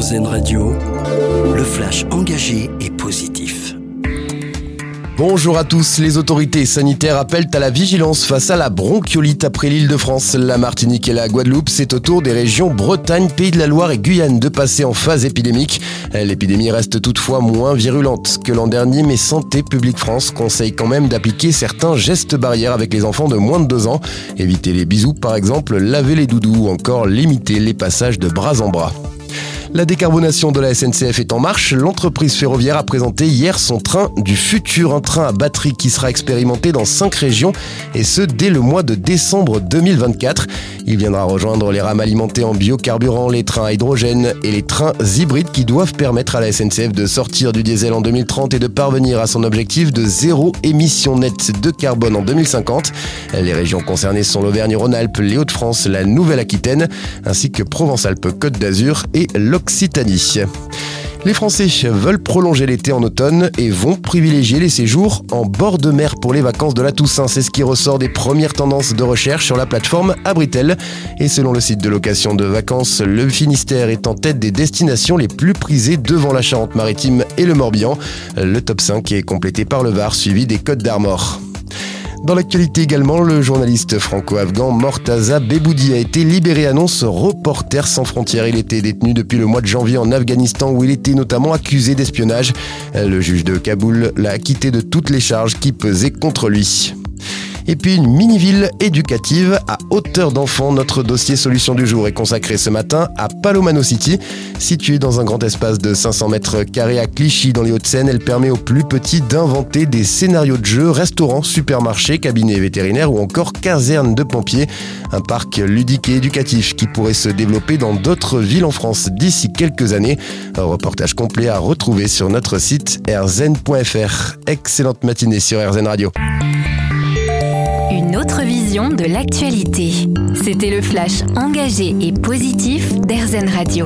Radio, le flash engagé et positif. Bonjour à tous. Les autorités sanitaires appellent à la vigilance face à la bronchiolite après l'île de France, la Martinique et la Guadeloupe. C'est au tour des régions Bretagne, Pays de la Loire et Guyane de passer en phase épidémique. L'épidémie reste toutefois moins virulente que l'an dernier, mais Santé publique France conseille quand même d'appliquer certains gestes barrières avec les enfants de moins de 2 ans. Éviter les bisous par exemple, laver les doudous ou encore limiter les passages de bras en bras. La décarbonation de la SNCF est en marche. L'entreprise ferroviaire a présenté hier son train du futur, un train à batterie qui sera expérimenté dans cinq régions et ce dès le mois de décembre 2024. Il viendra rejoindre les rames alimentées en biocarburant, les trains à hydrogène et les trains hybrides qui doivent permettre à la SNCF de sortir du diesel en 2030 et de parvenir à son objectif de zéro émission nette de carbone en 2050. Les régions concernées sont l'Auvergne-Rhône-Alpes, les Hauts-de-France, la Nouvelle-Aquitaine, ainsi que Provence-Alpes-Côte d'Azur et Les Français veulent prolonger l'été en automne et vont privilégier les séjours en bord de mer pour les vacances de la Toussaint. C'est ce qui ressort des premières tendances de recherche sur la plateforme Abritel. Et selon le site de location de vacances, le Finistère est en tête des destinations les plus prisées devant la Charente-Maritime et le Morbihan. Le top 5 est complété par le Var, suivi des Côtes d'Armor. Dans l'actualité également, le journaliste franco-afghan Mortaza Beboudi a été libéré, annonce Reporters sans frontières. Il était détenu depuis le mois de janvier en Afghanistan où il était notamment accusé d'espionnage. Le juge de Kaboul l'a acquitté de toutes les charges qui pesaient contre lui. Et puis une mini-ville éducative à hauteur d'enfant. Notre dossier solution du jour est consacré ce matin à Palomano City. Située dans un grand espace de 500 mètres carrés à Clichy dans les Hauts-de-Seine, elle permet aux plus petits d'inventer des scénarios de jeux, restaurants, supermarchés, cabinets vétérinaires ou encore casernes de pompiers. Un parc ludique et éducatif qui pourrait se développer dans d'autres villes en France d'ici quelques années. Un reportage complet à retrouver sur notre site rzn.fr. Excellente matinée sur RZN Radio. De l'actualité. C'était le flash engagé et positif d'Airzen Radio.